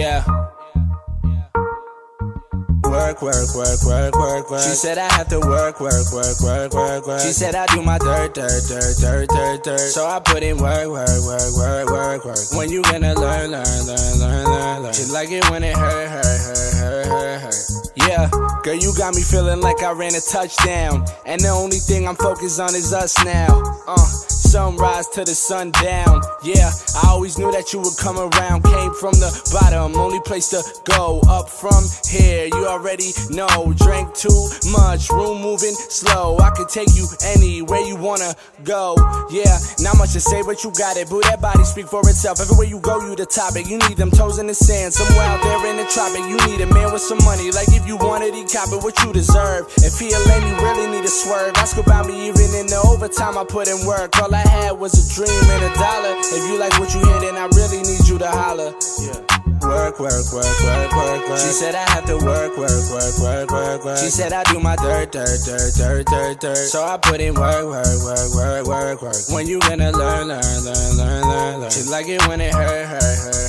Yeah. Work, work, work, work, work, work. She said I have to work, work, work, work, work, work. She said I do my dirt, dirt, dirt, dirt, dirt, dirt. So I put in work, work, work, work, work, work. When you gonna learn, learn, learn, learn, learn, learn. She like it when it hurt, hurt, hurt, hurt, hurt, hurt. Yeah, girl, you got me feeling like I ran a touchdown. And the only thing I'm focused on is us now. Uh, sunrise to the sundown. Yeah, I always knew that you would come around. Came from the bottom, only place to go. Up from here, you already know. Drank too much, room moving slow. I could take you anywhere you wanna go. Yeah, not much to say, but you got it. Boo, that body speak for itself. Everywhere you go, you the topic. You need them toes in the sand. Somewhere out there in the tropic, you need a man with some money. Like if you wanted, he cop it what you deserve. If he a lame, you really need a swerve. Ask about me, overtime, I put in work. All I had was a dream and a dollar. If you like what you hear, then I really need you to holler. Yeah. Work, work, work, work, work, work. She said I have to work, work, work, work, work, work. She said I do my dirt, dirt, dirt, dirt, dirt, dirt. So I put in work, work, work, work, work, work. When you gonna learn, learn, learn, learn, learn, learn. She like it when it hurt, hurt, hurt.